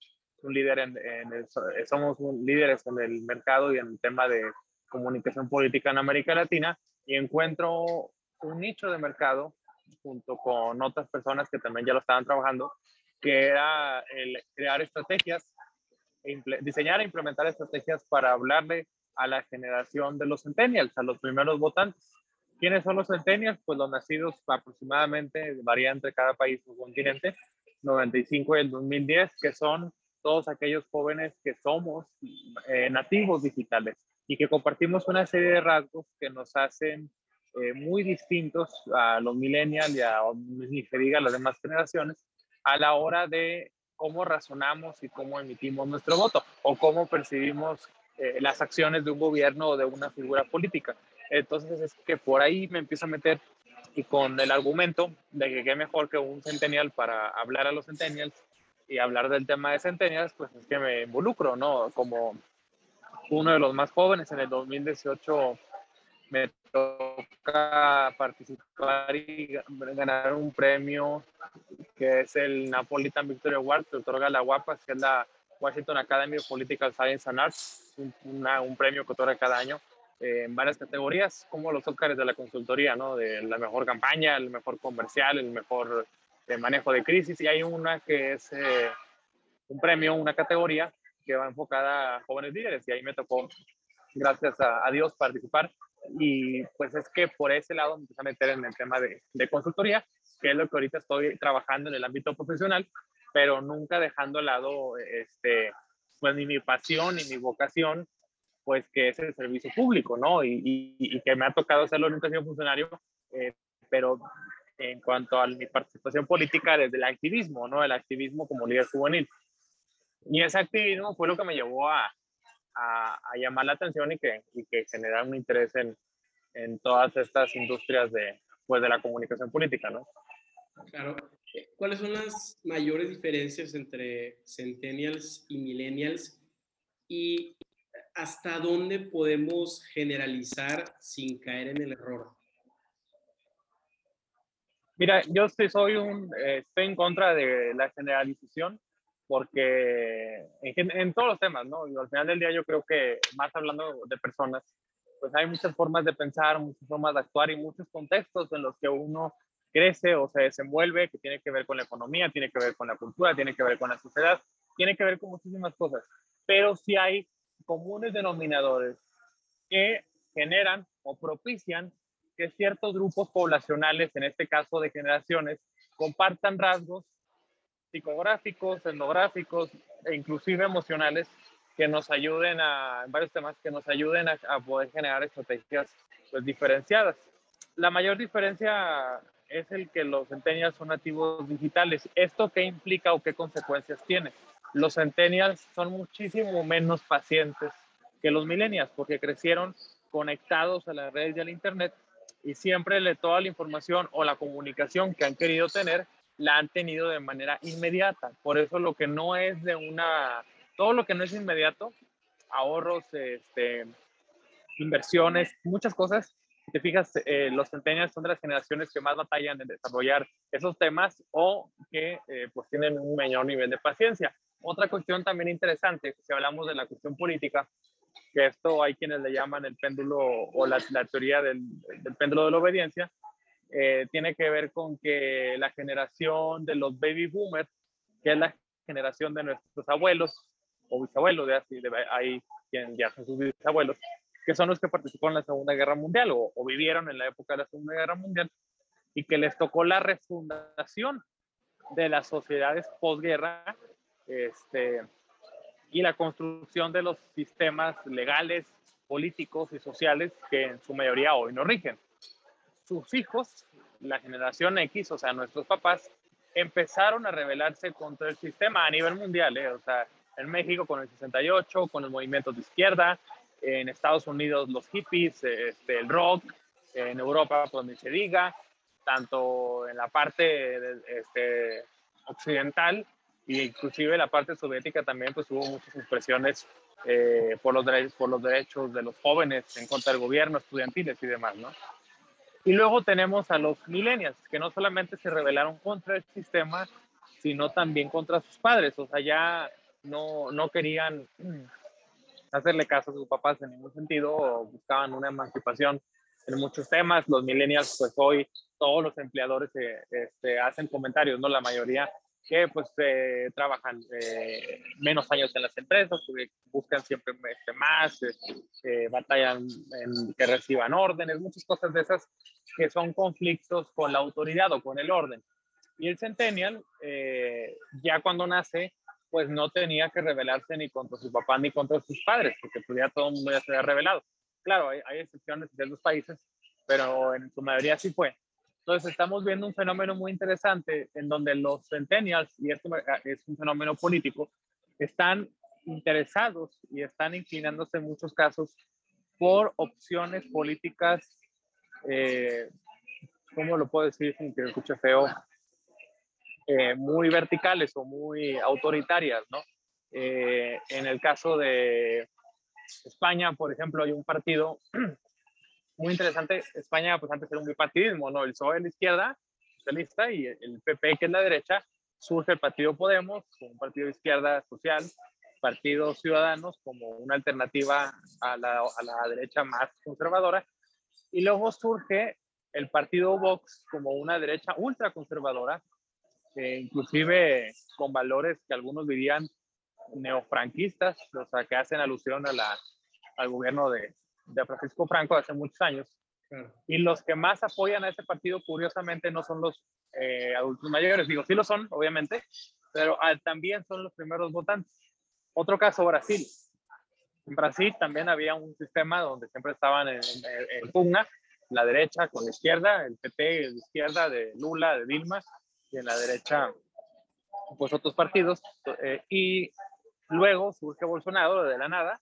Un líder en, en somos líderes en el mercado y en el tema de comunicación política en América Latina y encuentro un nicho de mercado junto con otras personas que también ya lo estaban trabajando, que era el crear estrategias, diseñar e implementar estrategias para hablarle a la generación de los centennials, a los primeros votantes. ¿Quiénes son los centennials? Pues los nacidos aproximadamente, varía entre cada país o continente, 95 y el 2010, que son todos aquellos jóvenes que somos eh, nativos digitales y que compartimos una serie de rasgos que nos hacen eh, muy distintos a los millennials y a, ni se diga, las demás generaciones a la hora de cómo razonamos y cómo emitimos nuestro voto o cómo percibimos eh, las acciones de un gobierno o de una figura política. Entonces es que por ahí me empiezo a meter y con el argumento de que qué mejor que un centennial para hablar a los centennials y hablar del tema de centennials, pues es que me involucro, ¿no? Como uno de los más jóvenes en el 2018 me toca participar y ganar un premio que es el Napolitan Victory Award que otorga la UAPA, que es la Washington Academy of Political Science and Arts, un, un premio que otorga cada año en varias categorías, como los Óscares de la consultoría, ¿no? De la mejor campaña, el mejor comercial, el mejor eh, manejo de crisis. Y hay una que es eh, un premio, una categoría que va enfocada a jóvenes líderes. Y ahí me tocó, gracias a, Dios, participar. Y pues es que por ese lado me empecé a meter en el tema de, de consultoría, que es lo que ahorita estoy trabajando en el ámbito profesional, pero nunca dejando de lado este, pues ni mi pasión ni mi vocación pues que es el servicio público, ¿no? Y, y, que me ha tocado hacer la orientación funcionario, eh, pero en cuanto a mi participación política desde el activismo, ¿no? El activismo como líder juvenil. Y ese activismo fue lo que me llevó a, a, a llamar la atención y que, y que generar un interés en, en todas estas industrias de, pues, de la comunicación política, ¿no? Claro. ¿Cuáles son las mayores diferencias entre centennials y millennials? Y hasta dónde podemos generalizar sin caer en el error? Mira, yo estoy, soy un, eh, estoy en contra de la generalización porque en, todos los temas, ¿no? al final del día yo creo que más hablando de personas, pues hay muchas formas de pensar, muchas formas de actuar y muchos contextos en los que uno crece o se desenvuelve, que tiene que ver con la economía, tiene que ver con la cultura, tiene que ver con la sociedad, tiene que ver con muchísimas cosas. Pero sí hay comunes denominadores que generan o propician que ciertos grupos poblacionales, en este caso de generaciones, compartan rasgos psicográficos, etnográficos e inclusive emocionales que nos ayuden a, en varios temas, que nos ayuden a, poder generar estrategias pues, diferenciadas. La mayor diferencia es el que los centennials son nativos digitales. ¿Esto qué implica o qué consecuencias tiene? los centennials son muchísimo menos pacientes que los millennials porque crecieron conectados a las redes y al internet y siempre le toda la información o la comunicación que han querido tener la han tenido de manera inmediata. Por eso lo que no es de una, todo lo que no es inmediato, ahorros, este, inversiones, muchas cosas. Si te fijas, eh, los centennials son de las generaciones que más batallan en desarrollar esos temas o que eh, pues tienen un menor nivel de paciencia. Otra cuestión también interesante, si hablamos de la cuestión política, que esto hay quienes le llaman el péndulo o la, teoría del, péndulo de la obediencia, eh, tiene que ver con que la generación de los baby boomers, que es la generación de nuestros abuelos o bisabuelos, de así, de, ahí quien ya sus bisabuelos, que son los que participaron en la Segunda Guerra Mundial o, o vivieron en la época de la Segunda Guerra Mundial y que les tocó la refundación de las sociedades posguerra este, y la construcción de los sistemas legales, políticos y sociales que en su mayoría hoy no rigen. Sus hijos, la generación X, o sea, nuestros papás, empezaron a rebelarse contra el sistema a nivel mundial, ¿eh? o sea, en México con el 68, con los movimientos de izquierda, en Estados Unidos los hippies, este, el rock, en Europa, pues ni se diga, tanto en la parte este, occidental y inclusive la parte soviética también pues hubo muchas expresiones eh, por, los por los derechos de los jóvenes en contra del gobierno, estudiantiles y demás, ¿no? Y luego tenemos a los millennials, que no solamente se rebelaron contra el sistema, sino también contra sus padres, o sea, ya no, no querían hacerle caso a sus papás en ningún sentido, buscaban una emancipación en muchos temas. Los millennials, pues hoy todos los empleadores eh, este, hacen comentarios, ¿no? La mayoría que pues eh, trabajan eh, menos años en las empresas, buscan siempre este, más, eh, batallan en que reciban órdenes, muchas cosas de esas que son conflictos con la autoridad o con el orden. Y el centennial, eh, ya cuando nace, pues no tenía que rebelarse ni contra su papá ni contra sus padres, porque pues ya todo el mundo ya se había revelado. Claro, hay, hay excepciones en los países, pero en su mayoría sí fue. Entonces estamos viendo un fenómeno muy interesante en donde los centennials, y esto es un fenómeno político, están interesados y están inclinándose en muchos casos por opciones políticas, eh, ¿cómo lo puedo decir sin que escuche feo? Eh, muy verticales o muy autoritarias, ¿no? Eh, en el caso de España, por ejemplo, hay un partido muy interesante. España, pues antes era un bipartidismo, ¿no? El PSOE la izquierda, socialista, y el PP, que es la derecha, surge el partido Podemos, un partido de izquierda social, partidos ciudadanos como una alternativa a la, a la derecha más conservadora, y luego surge el partido Vox como una derecha ultraconservadora, eh, inclusive con valores que algunos dirían neofranquistas, o sea, que hacen alusión a la, al gobierno de, de Francisco Franco hace muchos años. Y los que más apoyan a ese partido, curiosamente, no son los eh, adultos mayores. Digo, sí lo son, obviamente, pero ah, también son los primeros votantes. Otro caso, Brasil. En Brasil también había un sistema donde siempre estaban en, pugna la derecha con la izquierda, el PP de izquierda de Lula, de Dilma, y en la derecha, pues otros partidos. Eh, y luego surge Bolsonaro de la nada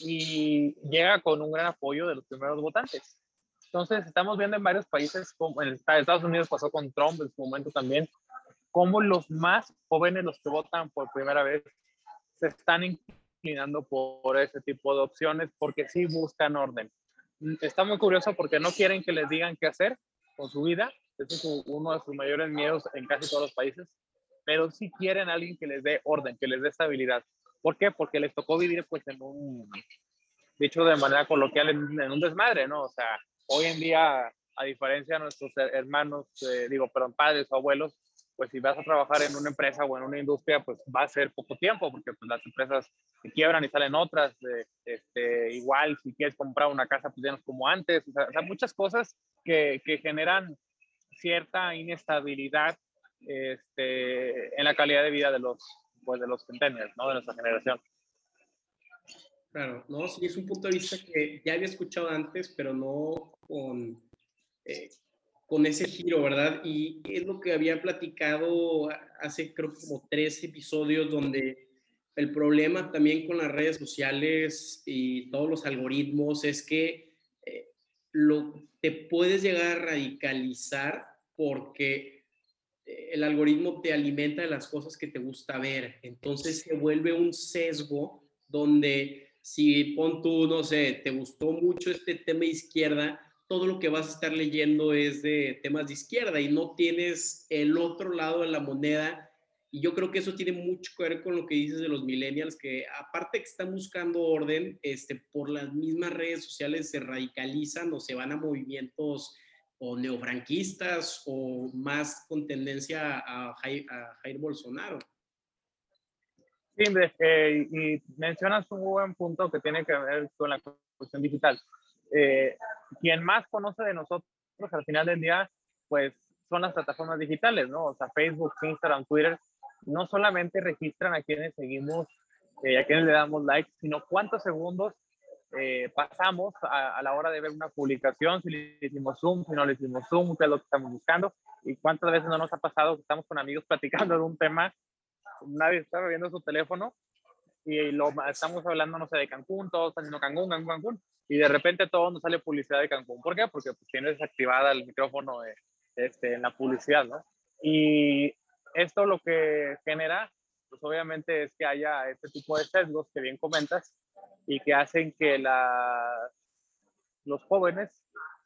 y llega con un gran apoyo de los primeros votantes. Entonces, estamos viendo en varios países, como en Estados Unidos pasó con Trump en su momento también, cómo los más jóvenes, los que votan por primera vez, se están inclinando por ese tipo de opciones porque sí buscan orden. Está muy curioso porque no quieren que les digan qué hacer con su vida. Ese es uno de sus mayores miedos en casi todos los países. Pero sí quieren a alguien que les dé orden, que les dé estabilidad. ¿Por qué? Porque les tocó vivir pues en un, dicho de manera coloquial, en, un desmadre, ¿no? O sea, hoy en día, a diferencia de nuestros hermanos, eh, digo, perdón, padres o abuelos, pues si vas a trabajar en una empresa o en una industria, pues va a ser poco tiempo, porque pues, las empresas se quiebran y salen otras. este, igual, si quieres comprar una casa, pues ya no es como antes. O sea, o sea muchas cosas que, que, generan cierta inestabilidad este, en la calidad de vida de los, pues, de los centennials, ¿no? De nuestra generación. Claro, no, sí, es un punto de vista que ya había escuchado antes, pero no con, eh, con ese giro, ¿verdad? Y es lo que había platicado hace, creo, como tres episodios, donde el problema también con las redes sociales y todos los algoritmos es que eh, lo, te puedes llegar a radicalizar porque el algoritmo te alimenta de las cosas que te gusta ver. Entonces se vuelve un sesgo donde si pon tú, no sé, te gustó mucho este tema de izquierda, todo lo que vas a estar leyendo es de temas de izquierda y no tienes el otro lado de la moneda. Y yo creo que eso tiene mucho que ver con lo que dices de los millennials, que aparte que están buscando orden, este, por las mismas redes sociales se radicalizan o se van a movimientos o neofranquistas o más con tendencia a Jair, Bolsonaro. Sí, eh, y mencionas un buen punto que tiene que ver con la cuestión digital. Eh, quien más conoce de nosotros al final del día, pues son las plataformas digitales, ¿no? O sea, Facebook, Instagram, Twitter, no solamente registran a quienes seguimos, eh, a quienes le damos like, sino cuántos segundos eh, pasamos a, la hora de ver una publicación, si le hicimos zoom, si no le hicimos zoom, qué es lo que estamos buscando, y cuántas veces no nos ha pasado que estamos con amigos platicando de un tema, nadie está viendo su teléfono y lo, estamos hablando, no sé, de Cancún, todos están diciendo Cancún, Cancún, Cancún, y de repente todo nos sale publicidad de Cancún. ¿Por qué? Porque pues, tiene desactivada el micrófono este, en la publicidad, ¿no? Y esto lo que genera, pues obviamente es que haya este tipo de sesgos que bien comentas, y que hacen que la, los jóvenes,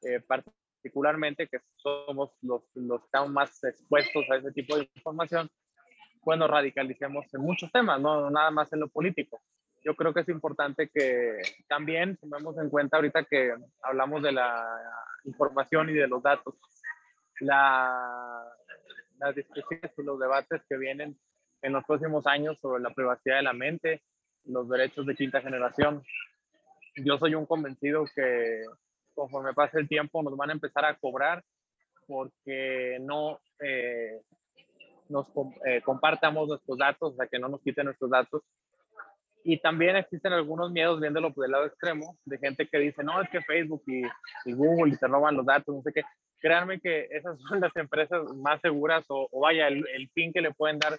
eh, particularmente que somos los, los que estamos más expuestos a ese tipo de información, bueno, radicalicemos en muchos temas, no nada más en lo político. Yo creo que es importante que también tomemos en cuenta ahorita que hablamos de la información y de los datos, la, las discusiones y los debates que vienen en los próximos años sobre la privacidad de la mente, los derechos de quinta generación. Yo soy un convencido que conforme pase el tiempo nos van a empezar a cobrar porque no eh, nos eh, compartamos nuestros datos, o sea, que no nos quiten nuestros datos. Y también existen algunos miedos, viéndolo por el lado extremo, de gente que dice, no, es que Facebook y, Google y te roban los datos, no sé qué. Créanme que esas son las empresas más seguras o, vaya, el, el, que le pueden dar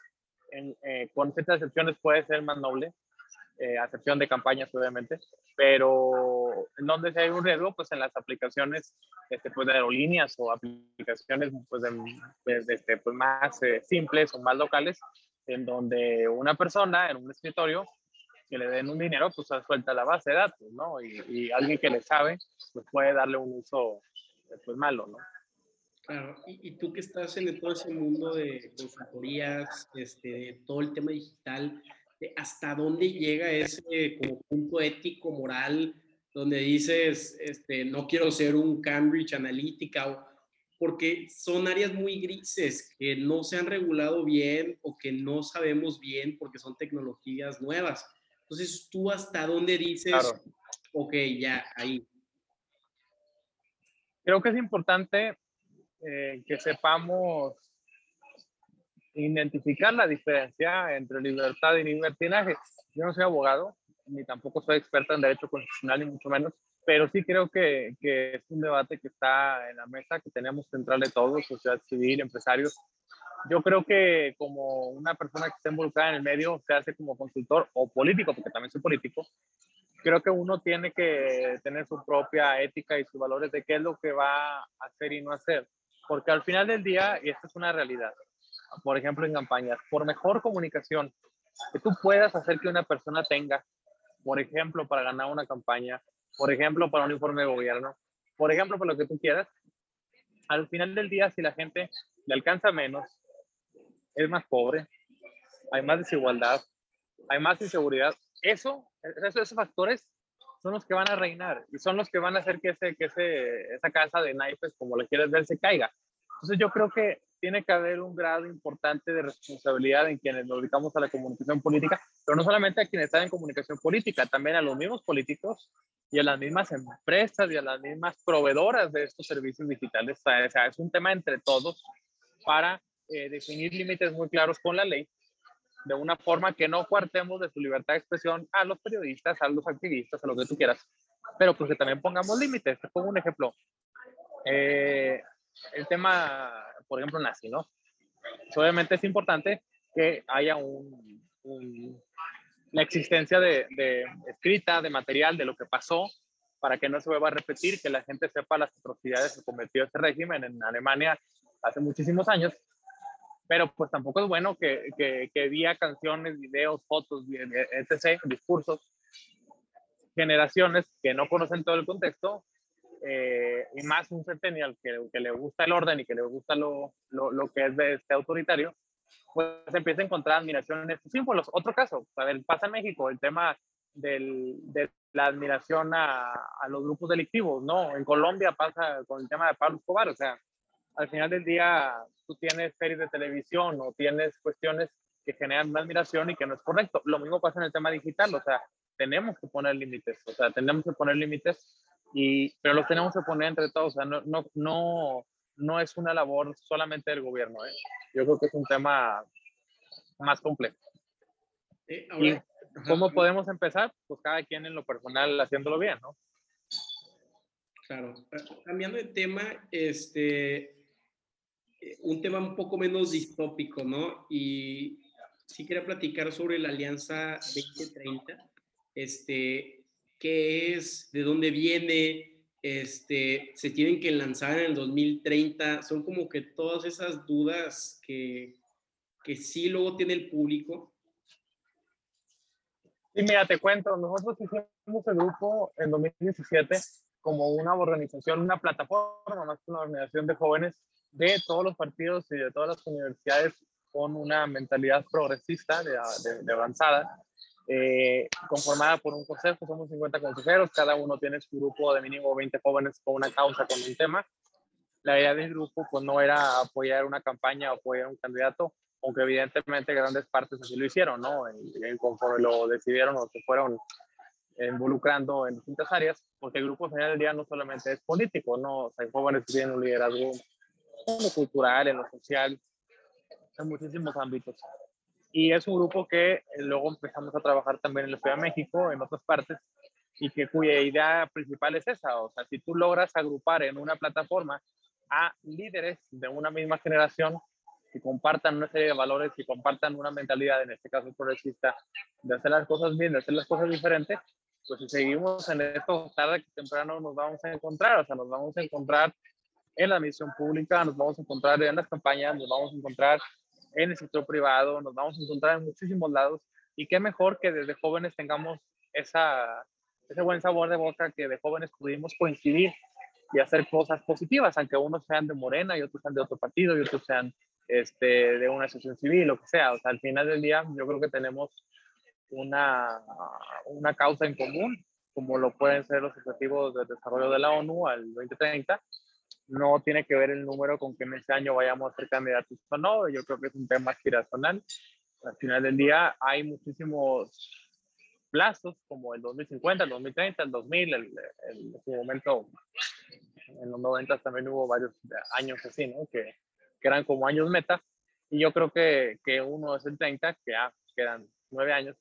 en, eh, con ciertas excepciones puede ser más noble, eh, acepción de campañas obviamente, pero en donde si hay un riesgo, pues en las aplicaciones este, pues de aerolíneas o aplicaciones pues, de, este, pues más eh, simples o más locales, en donde una persona en un escritorio que le den un dinero, pues suelta la base de datos, ¿no? Y, y alguien que le sabe, pues puede darle un uso pues malo, ¿no? Claro, y, tú que estás en todo ese mundo de consultorías, este, todo el tema digital, ¿hasta dónde llega ese como punto ético, moral, donde dices, este, no quiero ser un Cambridge Analytica, porque son áreas muy grises que no se han regulado bien o que no sabemos bien porque son tecnologías nuevas. Entonces, ¿tú hasta dónde dices, ok, ya, ahí? Creo que es importante eh, que sepamos identificar la diferencia entre libertad y libertinaje. Yo no soy abogado, ni tampoco soy experta en derecho constitucional, ni mucho menos, pero sí creo que, que es un debate que está en la mesa, que tenemos que entrarle todos, sociedad civil, empresarios. Yo creo que como una persona que está involucrada en el medio, se hace como consultor o político, porque también soy político, creo que uno tiene que tener su propia ética y sus valores de qué es lo que va a hacer y no hacer. Porque al final del día, y esto es una realidad, por ejemplo en campañas, por mejor comunicación que tú puedas hacer que una persona tenga, por ejemplo, para ganar una campaña, por ejemplo, para un informe de gobierno, por ejemplo, para lo que tú quieras, al final del día, si la gente le alcanza menos, es más pobre, hay más desigualdad, hay más inseguridad, eso, esos, factores son los que van a reinar y son los que van a hacer que, ese, que ese, esa casa de naipes, como le quieres ver, se caiga. Entonces yo creo que tiene que haber un grado importante de responsabilidad en quienes nos dedicamos a la comunicación política, pero no solamente a quienes están en comunicación política, también a los mismos políticos y a las mismas empresas y a las mismas proveedoras de estos servicios digitales. O sea, es un tema entre todos para eh, definir límites muy claros con la ley de una forma que no cuartemos de su libertad de expresión a los periodistas, a los activistas, a lo que tú quieras, pero pues que también pongamos límites. Te pongo un ejemplo. Eh, el tema, por ejemplo, nazi, ¿no? obviamente es importante que haya un, la existencia de, de, escrita, de material, de lo que pasó, para que no se vuelva a repetir, que la gente sepa las atrocidades que cometió este régimen en Alemania hace muchísimos años pero pues tampoco es bueno que, que, que vía canciones, videos, fotos, etc., discursos, generaciones que no conocen todo el contexto, eh, y más un centennial que, que, le gusta el orden y que le gusta lo, lo, lo, que es de este autoritario, pues empieza a encontrar admiración en estos símbolos. Otro caso, a ver, pasa en México el tema del, de la admiración a, a, los grupos delictivos, ¿no? En Colombia pasa con el tema de Pablo Escobar, o sea, al final del día tú tienes series de televisión o tienes cuestiones que generan una admiración y que no es correcto. Lo mismo pasa en el tema digital, o sea, tenemos que poner límites, o sea, tenemos que poner límites, y, pero los tenemos que poner entre todos, o sea, no, no, no, no es una labor solamente del gobierno, ¿eh? yo creo que es un tema más complejo. Eh, ¿Y cómo podemos empezar? Pues cada quien en lo personal haciéndolo bien, ¿no? Claro. Cambiando de tema, este, eh, un tema un poco menos distópico, ¿no? Y sí quería platicar sobre la Alianza 2030, este, qué es, de dónde viene, este, se tienen que lanzar en el 2030, son como que todas esas dudas que, que sí luego tiene el público. Sí, mira, te cuento, nosotros hicimos el grupo en 2017 como una organización, una plataforma, más que una organización de jóvenes de todos los partidos y de todas las universidades con una mentalidad progresista de, de, avanzada, eh, conformada por un consejo, somos 50 consejeros, cada uno tiene su grupo de mínimo 20 jóvenes con una causa, con un tema. La idea del grupo pues no era apoyar una campaña o apoyar un candidato, aunque evidentemente grandes partes así lo hicieron, ¿no? Y, conforme lo decidieron o se fueron involucrando en distintas áreas, porque el grupo al final del día no solamente es político, ¿no? hay jóvenes que tienen un liderazgo en cultural, en lo social, en muchísimos ámbitos. Y es un grupo que luego empezamos a trabajar también en la Ciudad de México, en otras partes, y que cuya idea principal es esa. O sea, si tú logras agrupar en una plataforma a líderes de una misma generación que compartan una serie de valores, que compartan una mentalidad, en este caso progresista, de hacer las cosas bien, de hacer las cosas diferentes, pues si seguimos en esto, tarde que temprano nos vamos a encontrar, o sea, nos vamos a encontrar en la misión pública, nos vamos a encontrar en las campañas, nos vamos a encontrar en el sector privado, nos vamos a encontrar en muchísimos lados y qué mejor que desde jóvenes tengamos esa, ese buen sabor de boca que de jóvenes pudimos coincidir y hacer cosas positivas, aunque unos sean de Morena y otros sean de otro partido y otros sean este, de una asociación civil, lo que sea. O sea, al final del día yo creo que tenemos una, una causa en común, como lo pueden ser los objetivos de desarrollo de la ONU al 2030. No tiene que ver el número con que en ese año vayamos a ser candidatos o no. Yo creo que es un tema aspiracional. Al final del día hay muchísimos plazos como el 2050, el 2030, el 2000, el, en su momento en los 90 también hubo varios años así, ¿no? Que, que eran como años meta. Y yo creo que, que uno es el 30, que ya quedan nueve años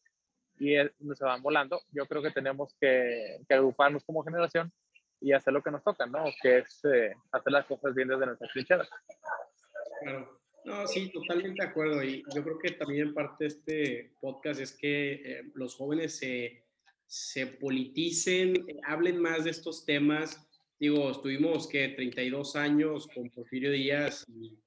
y se van volando. Yo creo que tenemos que, que, agruparnos como generación y hacer lo que nos toca, ¿no? Que es eh, hacer las cosas bien desde nuestras trincheras. Claro. No, sí, totalmente de acuerdo. Y yo creo que también parte de este podcast es que eh, los jóvenes se, se politicen, hablen más de estos temas. Digo, estuvimos que 32 años con Porfirio Díaz y,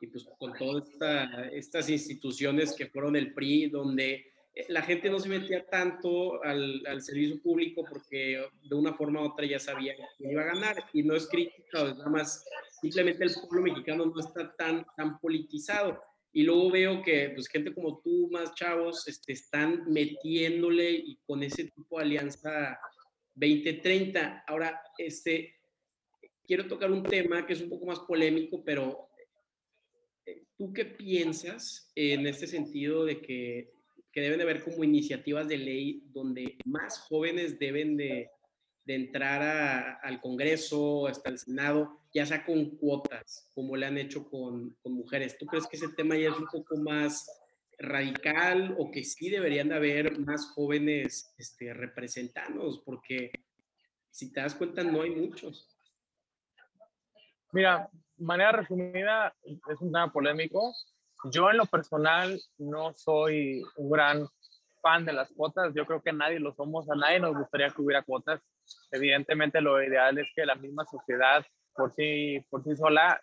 y pues con todas esta, estas instituciones que fueron el PRI, donde eh, la gente no se metía tanto al, al, servicio público porque de una forma u otra ya sabía que iba a ganar y no es crítica, es nada más simplemente el pueblo mexicano no está tan, tan politizado. Y luego veo que pues, gente como tú, más chavos, este, están metiéndole y con ese tipo de alianza 2030. Ahora, este, quiero tocar un tema que es un poco más polémico, pero eh, ¿tú qué piensas en este sentido de que, que deben de haber como iniciativas de ley donde más jóvenes deben de, de entrar a, al Congreso, hasta el Senado, ya sea con cuotas, como le han hecho con, con, mujeres. ¿Tú crees que ese tema ya es un poco más radical o que sí deberían de haber más jóvenes este, representados? Porque si te das cuenta, no hay muchos. Mira, manera resumida, es un tema polémico. Yo en lo personal no soy un gran fan de las cuotas. Yo creo que nadie lo somos. A nadie nos gustaría que hubiera cuotas. Evidentemente lo ideal es que la misma sociedad por sí, por sí sola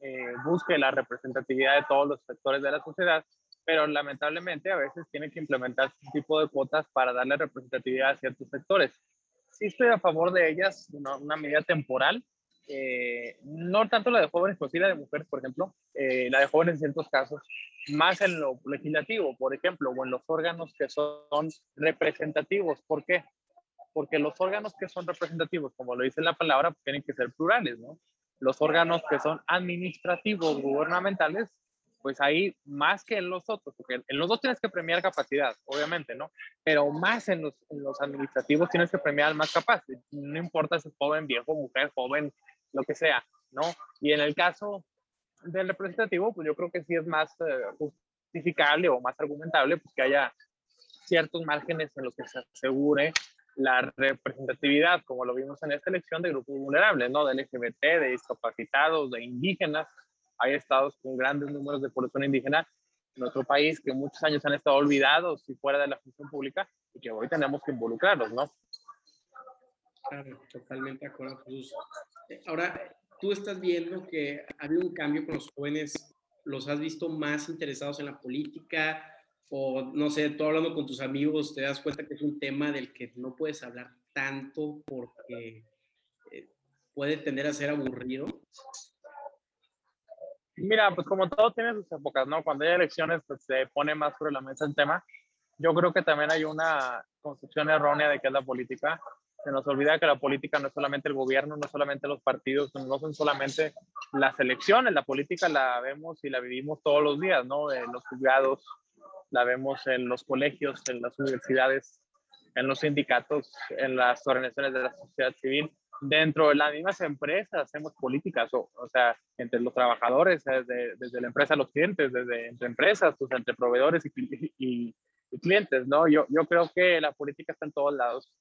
eh, busque la representatividad de todos los sectores de la sociedad, pero lamentablemente a veces tiene que implementar este tipo de cuotas para darle representatividad a ciertos sectores. Sí estoy a favor de ellas, una, una medida temporal, eh, no tanto la de jóvenes, pero sí la de mujeres, por ejemplo, eh, la de jóvenes en ciertos casos, más en lo legislativo, por ejemplo, o en los órganos que son representativos. ¿Por qué? porque los órganos que son representativos, como lo dice la palabra, tienen que ser plurales, ¿no? Los órganos que son administrativos, gubernamentales, pues ahí más que en los otros, porque en los dos tienes que premiar capacidad, obviamente, ¿no? Pero más en los, en los administrativos tienes que premiar al más capaz, no importa si es joven, viejo, mujer, joven, lo que sea, ¿no? Y en el caso del representativo, pues yo creo que sí es más eh, justificable o más argumentable, pues que haya ciertos márgenes en los que se asegure la representatividad, como lo vimos en esta elección, de grupos vulnerables, ¿no? De LGBT, de discapacitados, de indígenas. Hay estados con grandes números de población indígena en nuestro país que muchos años han estado olvidados y fuera de la función pública y que hoy tenemos que involucrarlos, ¿no? Claro, totalmente de acuerdo, Jesús. Eh, ahora, tú estás viendo que ha habido un cambio con los jóvenes, los has visto más interesados en la política, o no sé, tú hablando con tus amigos, te das cuenta que es un tema del que no puedes hablar tanto porque eh, puede tender a ser aburrido? Mira, pues como todo tiene sus épocas, ¿no? Cuando hay elecciones, pues se pone más sobre la mesa el tema. Yo creo que también hay una concepción errónea de qué es la política. Se nos olvida que la política no es solamente el gobierno, no es solamente los partidos, no son solamente las elecciones. La política la vemos y la vivimos todos los días, ¿no? En los juzgados, la vemos en los colegios, en las universidades, en los sindicatos, en las organizaciones de la sociedad civil. dentro de las mismas empresas hacemos políticas, o, o sea, entre los trabajadores, desde, desde, la empresa a los clientes, desde entre empresas, pues entre proveedores y, y, y, clientes, ¿no? Yo, yo creo que la política está en todos lados.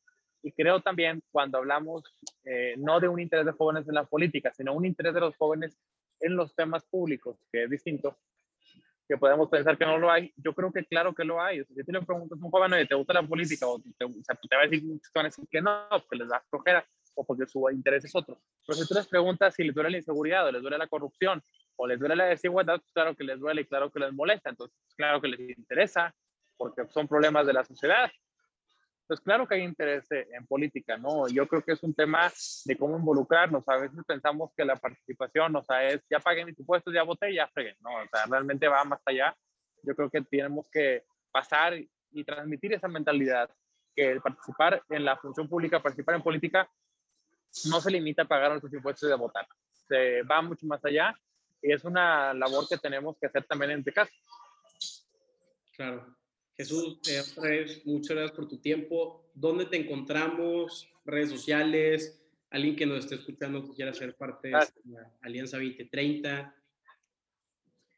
Y creo también cuando hablamos eh, no de un interés de jóvenes en la política, sino un interés de los jóvenes en los temas públicos, que es distinto, que podemos pensar que no lo hay, yo creo que claro que lo hay. O sea, si tú le preguntas a un joven, ¿te gusta la política? O te, o sea, te va a decir, que no, que les da flojera o porque su interés es otro. Pero si tú les preguntas si les duele la inseguridad o les duele la corrupción o les duele la desigualdad, pues claro que les duele y claro que les molesta. Entonces, claro que les interesa porque son problemas de la sociedad. Pues claro que hay interés en política, ¿no? Yo creo que es un tema de cómo involucrarnos. A veces pensamos que la participación, o sea, es ya pagué mis impuestos, ya voté, ya fregué. No, o sea, realmente va más allá. Yo creo que tenemos que pasar y transmitir esa mentalidad, que el participar en la función pública, participar en política, no se limita a pagar nuestros impuestos y a votar. Se va mucho más allá y es una labor que tenemos que hacer también en este caso. Claro. Jesús, eh, muchas gracias por tu tiempo. ¿Dónde te encontramos? ¿Redes sociales? ¿Alguien que nos esté escuchando que quiera ser parte de la Alianza 2030?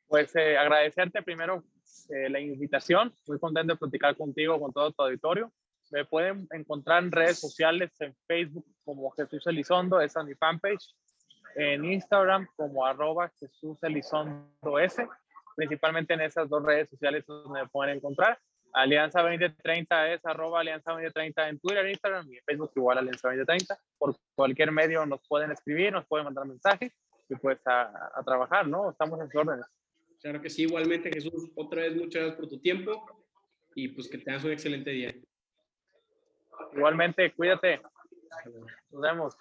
Pues eh, agradecerte primero eh, la invitación. Muy contento de platicar contigo, con todo tu auditorio. Me pueden encontrar en redes sociales, en Facebook como Jesús Elizondo, esa es mi fanpage. En Instagram como arroba Jesús Elizondo S principalmente en esas dos redes sociales donde me pueden encontrar. Alianza 2030 es arroba Alianza 2030 en Twitter, Instagram y en Facebook igual Alianza 2030. Por cualquier medio nos pueden escribir, nos pueden mandar mensajes y pues a, a trabajar, ¿no? Estamos en sus órdenes. Claro que sí, igualmente Jesús, otra vez muchas gracias por tu tiempo y pues que tengas un excelente día. Igualmente, cuídate. Nos vemos.